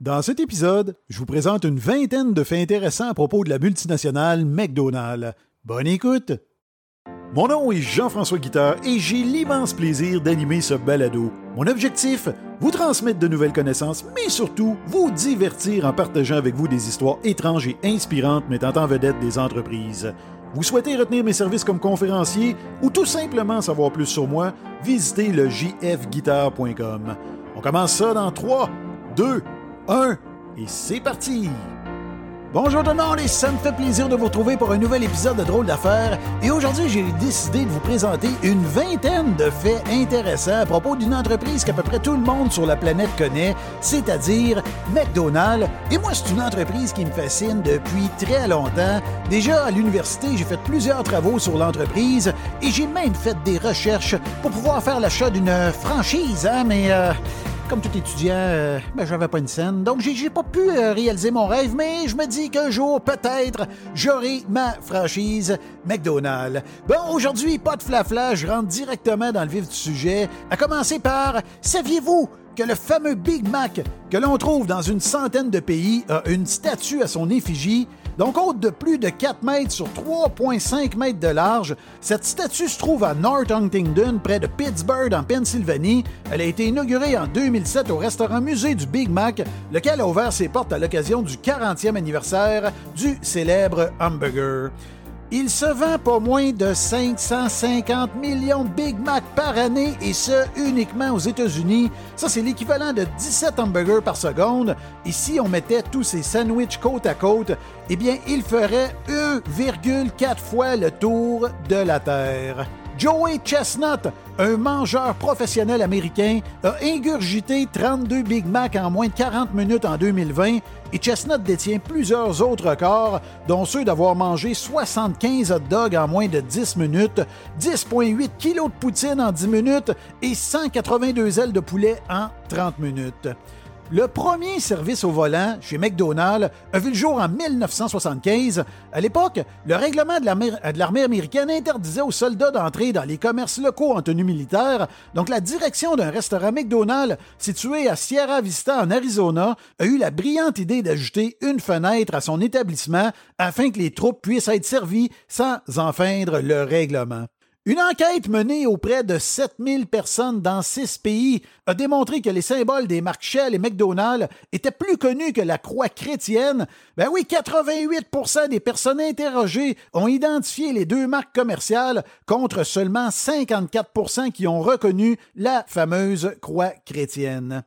Dans cet épisode, je vous présente une vingtaine de faits intéressants à propos de la multinationale McDonald's. Bonne écoute! Mon nom est Jean-François Guitard et j'ai l'immense plaisir d'animer ce balado. Mon objectif, vous transmettre de nouvelles connaissances, mais surtout vous divertir en partageant avec vous des histoires étranges et inspirantes mettant en vedette des entreprises. Vous souhaitez retenir mes services comme conférencier ou tout simplement savoir plus sur moi, visitez le jfguitar.com. On commence ça dans 3, 2, 1 et c'est parti! Bonjour tout le monde et ça me fait plaisir de vous retrouver pour un nouvel épisode de Drôle d'affaires. Et aujourd'hui, j'ai décidé de vous présenter une vingtaine de faits intéressants à propos d'une entreprise qu'à peu près tout le monde sur la planète connaît, c'est-à-dire McDonald's. Et moi, c'est une entreprise qui me fascine depuis très longtemps. Déjà à l'université, j'ai fait plusieurs travaux sur l'entreprise et j'ai même fait des recherches pour pouvoir faire l'achat d'une franchise, hein, mais euh, comme tout étudiant, euh, ben, j'avais pas une scène. Donc, j'ai pas pu euh, réaliser mon rêve, mais je me dis qu'un jour, peut-être, j'aurai ma franchise McDonald's. Bon, aujourd'hui, pas de flafla, je rentre directement dans le vif du sujet. À commencer par, saviez-vous que le fameux Big Mac que l'on trouve dans une centaine de pays a une statue à son effigie? Donc, haute de plus de 4 mètres sur 3,5 mètres de large, cette statue se trouve à North Huntingdon, près de Pittsburgh, en Pennsylvanie. Elle a été inaugurée en 2007 au restaurant musée du Big Mac, lequel a ouvert ses portes à l'occasion du 40e anniversaire du célèbre hamburger. Il se vend pas moins de 550 millions de Big Mac par année et ce uniquement aux États-Unis. Ça, c'est l'équivalent de 17 hamburgers par seconde. Et si on mettait tous ces sandwichs côte à côte, eh bien, il ferait 1,4 fois le tour de la Terre. Joey Chestnut, un mangeur professionnel américain, a ingurgité 32 Big Mac en moins de 40 minutes en 2020 et Chestnut détient plusieurs autres records, dont ceux d'avoir mangé 75 hot dogs en moins de 10 minutes, 10,8 kilos de poutine en 10 minutes et 182 ailes de poulet en 30 minutes. Le premier service au volant chez McDonald's a vu le jour en 1975. À l'époque, le règlement de l'armée américaine interdisait aux soldats d'entrer dans les commerces locaux en tenue militaire. Donc, la direction d'un restaurant McDonald's situé à Sierra Vista en Arizona a eu la brillante idée d'ajouter une fenêtre à son établissement afin que les troupes puissent être servies sans enfreindre le règlement. Une enquête menée auprès de 7000 personnes dans six pays a démontré que les symboles des marques Shell et McDonald's étaient plus connus que la croix chrétienne. Ben oui, 88% des personnes interrogées ont identifié les deux marques commerciales contre seulement 54% qui ont reconnu la fameuse croix chrétienne.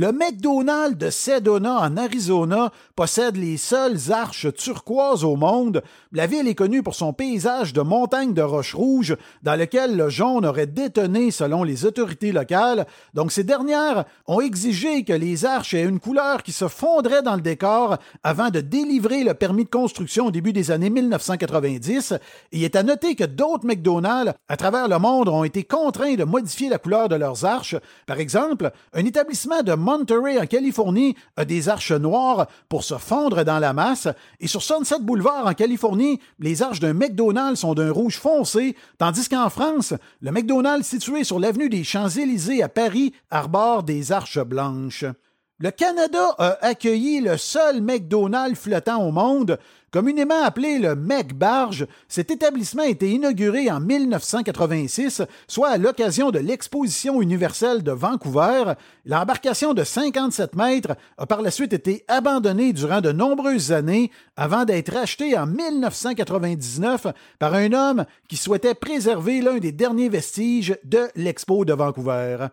Le McDonald's de Sedona en Arizona possède les seules arches turquoises au monde. La ville est connue pour son paysage de montagnes de roches rouges dans lequel le jaune aurait détonné selon les autorités locales. Donc ces dernières ont exigé que les arches aient une couleur qui se fondrait dans le décor avant de délivrer le permis de construction au début des années 1990. il est à noter que d'autres McDonald's à travers le monde ont été contraints de modifier la couleur de leurs arches. Par exemple, un établissement de Monterey, en Californie, a des arches noires pour se fondre dans la masse. Et sur Sunset Boulevard, en Californie, les arches d'un McDonald's sont d'un rouge foncé, tandis qu'en France, le McDonald's situé sur l'avenue des Champs-Élysées à Paris arbore des arches blanches. Le Canada a accueilli le seul McDonald's flottant au monde, Communément appelé le Mec Barge, cet établissement a été inauguré en 1986, soit à l'occasion de l'Exposition universelle de Vancouver. L'embarcation de 57 mètres a par la suite été abandonnée durant de nombreuses années avant d'être achetée en 1999 par un homme qui souhaitait préserver l'un des derniers vestiges de l'Expo de Vancouver.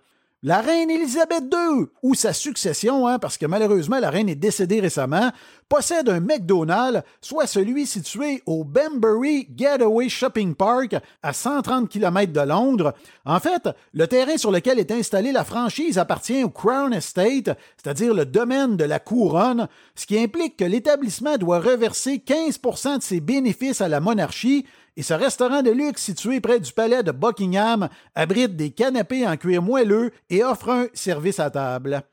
La reine Élisabeth II, ou sa succession, hein, parce que malheureusement la reine est décédée récemment, possède un McDonald's, soit celui situé au Banbury Getaway Shopping Park à 130 km de Londres. En fait, le terrain sur lequel est installée la franchise appartient au Crown Estate, c'est-à-dire le domaine de la couronne, ce qui implique que l'établissement doit reverser 15% de ses bénéfices à la monarchie et ce restaurant de luxe situé près du palais de Buckingham abrite des canapés en cuir moelleux et offre un service à table.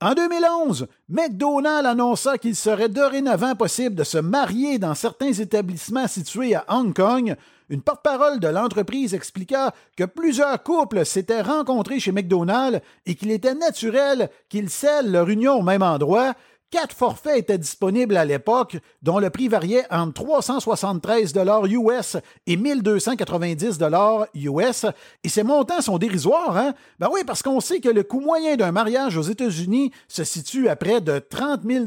En 2011, McDonald's annonça qu'il serait dorénavant possible de se marier dans certains établissements situés à Hong Kong. Une porte-parole de l'entreprise expliqua que plusieurs couples s'étaient rencontrés chez McDonald's et qu'il était naturel qu'ils scellent leur union au même endroit, Quatre forfaits étaient disponibles à l'époque, dont le prix variait entre 373 US et 1290 US. Et ces montants sont dérisoires, hein? Ben oui, parce qu'on sait que le coût moyen d'un mariage aux États-Unis se situe à près de 30 000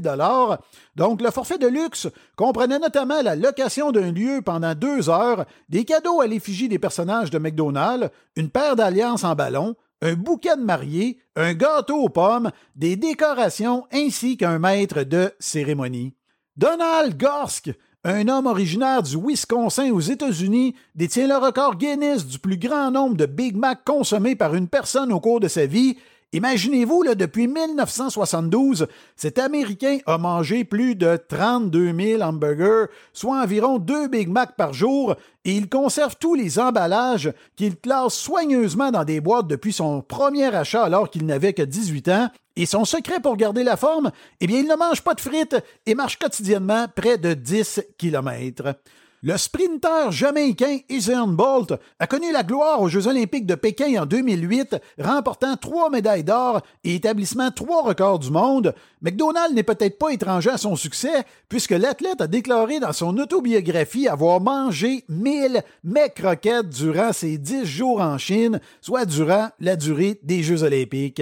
donc, le forfait de luxe comprenait notamment la location d'un lieu pendant deux heures, des cadeaux à l'effigie des personnages de McDonald's, une paire d'alliances en ballon, un bouquet de mariée, un gâteau aux pommes, des décorations ainsi qu'un maître de cérémonie. Donald Gorsk, un homme originaire du Wisconsin aux États-Unis, détient le record Guinness du plus grand nombre de Big Mac consommés par une personne au cours de sa vie Imaginez-vous, depuis 1972, cet Américain a mangé plus de 32 000 hamburgers, soit environ deux Big Mac par jour, et il conserve tous les emballages qu'il classe soigneusement dans des boîtes depuis son premier achat alors qu'il n'avait que 18 ans. Et son secret pour garder la forme, eh bien, il ne mange pas de frites et marche quotidiennement près de 10 kilomètres. Le sprinter jamaïcain Usain Bolt a connu la gloire aux Jeux olympiques de Pékin en 2008, remportant trois médailles d'or et établissant trois records du monde. McDonald n'est peut-être pas étranger à son succès, puisque l'athlète a déclaré dans son autobiographie avoir mangé 1000 mecs croquettes durant ses dix jours en Chine, soit durant la durée des Jeux olympiques.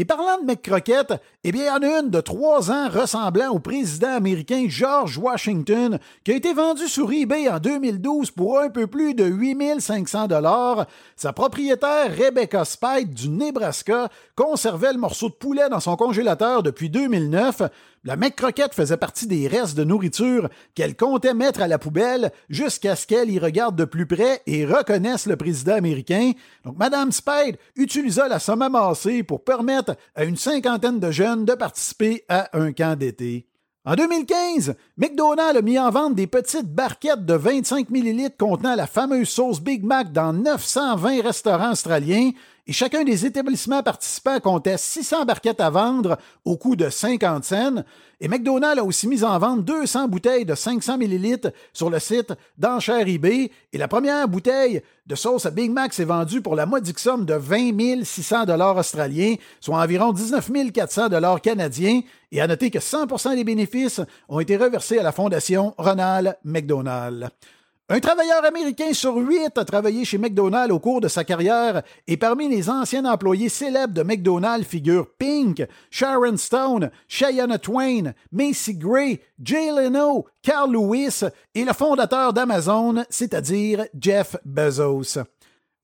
Et parlant de McCroquette, eh bien, il y en a une de trois ans ressemblant au président américain George Washington qui a été vendue sur eBay en 2012 pour un peu plus de 8500 dollars. Sa propriétaire, Rebecca Spite du Nebraska, conservait le morceau de poulet dans son congélateur depuis 2009. La McCroquette faisait partie des restes de nourriture qu'elle comptait mettre à la poubelle jusqu'à ce qu'elle y regarde de plus près et reconnaisse le président américain. Donc, Madame Spade utilisa la somme amassée pour permettre à une cinquantaine de jeunes de participer à un camp d'été. En 2015, McDonald's a mis en vente des petites barquettes de 25 ml contenant la fameuse sauce Big Mac dans 920 restaurants australiens et chacun des établissements participants comptait 600 barquettes à vendre au coût de 50 cents. Et McDonald's a aussi mis en vente 200 bouteilles de 500 ml sur le site d'enchères eBay. Et la première bouteille de sauce à Big Mac s'est vendue pour la modique somme de 20 600 dollars australiens, soit environ 19 400 dollars canadiens. Et à noter que 100% des bénéfices ont été reversés à la Fondation Ronald McDonald. Un travailleur américain sur huit a travaillé chez McDonald's au cours de sa carrière et parmi les anciens employés célèbres de McDonald's figurent Pink, Sharon Stone, Cheyenne Twain, Macy Gray, Jay Leno, Carl Lewis et le fondateur d'Amazon, c'est-à-dire Jeff Bezos.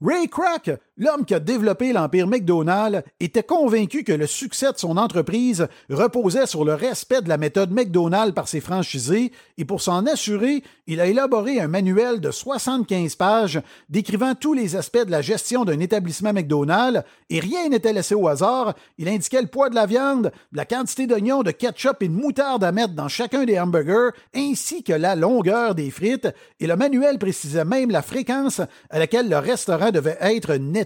Ray Kroc, l'homme qui a développé l'empire McDonald's, était convaincu que le succès de son entreprise reposait sur le respect de la méthode McDonald's par ses franchisés et pour s'en assurer, il a élaboré un manuel de 75 pages décrivant tous les aspects de la gestion d'un établissement McDonald's et rien n'était laissé au hasard. Il indiquait le poids de la viande, la quantité d'oignons, de ketchup et de moutarde à mettre dans chacun des hamburgers ainsi que la longueur des frites et le manuel précisait même la fréquence à laquelle le restaurant devait être nettoyé.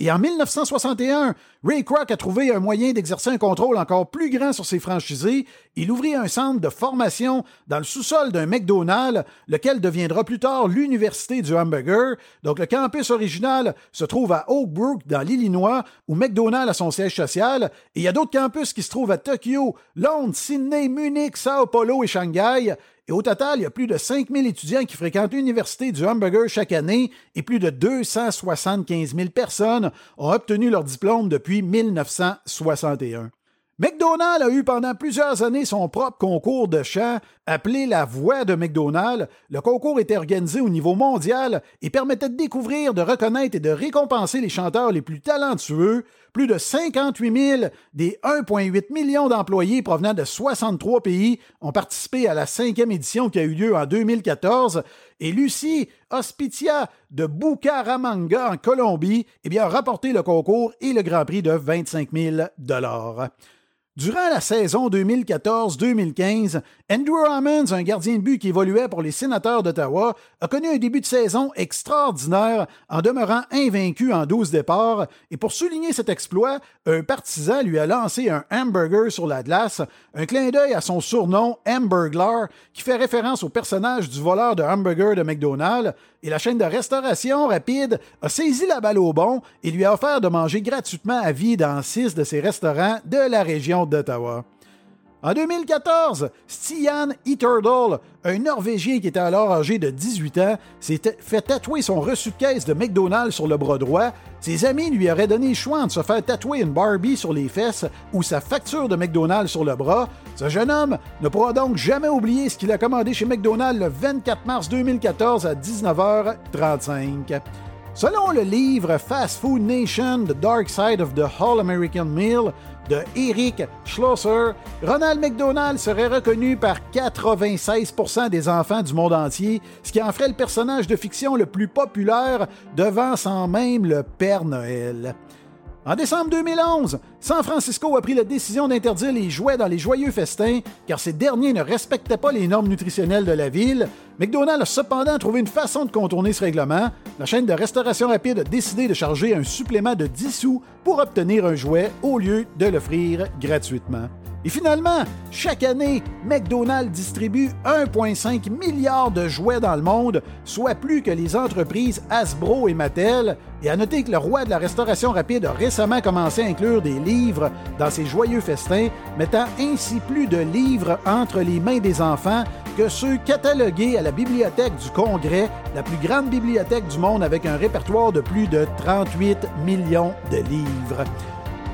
Et en 1961, Ray Kroc a trouvé un moyen d'exercer un contrôle encore plus grand sur ses franchisés. Il ouvrit un centre de formation dans le sous-sol d'un McDonald's, lequel deviendra plus tard l'Université du hamburger. Donc le campus original se trouve à Oak Brook, dans l'Illinois, où McDonald's a son siège social. Et il y a d'autres campus qui se trouvent à Tokyo, Londres, Sydney, Munich, Sao Paulo et Shanghai. Et au total, il y a plus de 5000 étudiants qui fréquentent l'Université du hamburger chaque année et plus de 275 000 personnes ont obtenu leur diplôme depuis 1961. McDonald's a eu pendant plusieurs années son propre concours de chant appelé la Voix de McDonald's. Le concours était organisé au niveau mondial et permettait de découvrir, de reconnaître et de récompenser les chanteurs les plus talentueux. Plus de 58 000 des 1,8 million d'employés provenant de 63 pays ont participé à la cinquième édition qui a eu lieu en 2014. Et Lucie Hospitia de Bucaramanga en Colombie eh a rapporté le concours et le Grand Prix de 25 000 Durant la saison 2014-2015, Andrew Hammonds, un gardien de but qui évoluait pour les sénateurs d'Ottawa, a connu un début de saison extraordinaire en demeurant invaincu en 12 départs. Et pour souligner cet exploit, un partisan lui a lancé un hamburger sur la glace, un clin d'œil à son surnom Hamburglar qui fait référence au personnage du voleur de hamburger de McDonald's. Et la chaîne de restauration rapide a saisi la balle au bon et lui a offert de manger gratuitement à vie dans six de ses restaurants de la région d'Ottawa. En 2014, Stian Eaterdal, un Norvégien qui était alors âgé de 18 ans, s'est fait tatouer son reçu de caisse de McDonald's sur le bras droit. Ses amis lui auraient donné le choix de se faire tatouer une Barbie sur les fesses ou sa facture de McDonald's sur le bras. Ce jeune homme ne pourra donc jamais oublier ce qu'il a commandé chez McDonald's le 24 mars 2014 à 19h35. Selon le livre Fast Food Nation, The Dark Side of the All American Meal de Eric Schlosser, Ronald McDonald serait reconnu par 96% des enfants du monde entier, ce qui en ferait le personnage de fiction le plus populaire, devant sans même le Père Noël. En décembre 2011, San Francisco a pris la décision d'interdire les jouets dans les joyeux festins car ces derniers ne respectaient pas les normes nutritionnelles de la ville. McDonald's a cependant trouvé une façon de contourner ce règlement. La chaîne de restauration rapide a décidé de charger un supplément de 10 sous pour obtenir un jouet au lieu de l'offrir gratuitement. Et finalement, chaque année, McDonald's distribue 1,5 milliard de jouets dans le monde, soit plus que les entreprises Hasbro et Mattel. Et à noter que le roi de la restauration rapide a récemment commencé à inclure des livres dans ses joyeux festins, mettant ainsi plus de livres entre les mains des enfants que ceux catalogués à la Bibliothèque du Congrès, la plus grande bibliothèque du monde avec un répertoire de plus de 38 millions de livres.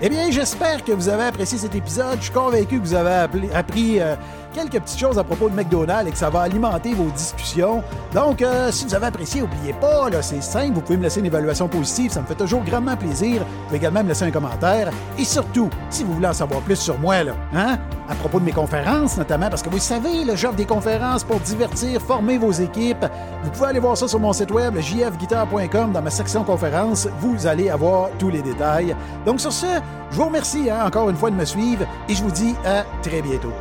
Eh bien, j'espère que vous avez apprécié cet épisode. Je suis convaincu que vous avez appris euh, quelques petites choses à propos de McDonald's et que ça va alimenter vos discussions. Donc, euh, si vous avez apprécié, n'oubliez pas, c'est simple, vous pouvez me laisser une évaluation positive, ça me fait toujours grandement plaisir. Vous pouvez également me laisser un commentaire. Et surtout, si vous voulez en savoir plus sur moi, hein, à propos de mes conférences notamment, parce que vous savez, le j'offre des conférences pour divertir, former vos équipes. Vous pouvez aller voir ça sur mon site web, jfguitar.com, dans ma section conférences. Vous allez avoir tous les détails. Donc, sur ce, je vous remercie hein, encore une fois de me suivre et je vous dis à très bientôt.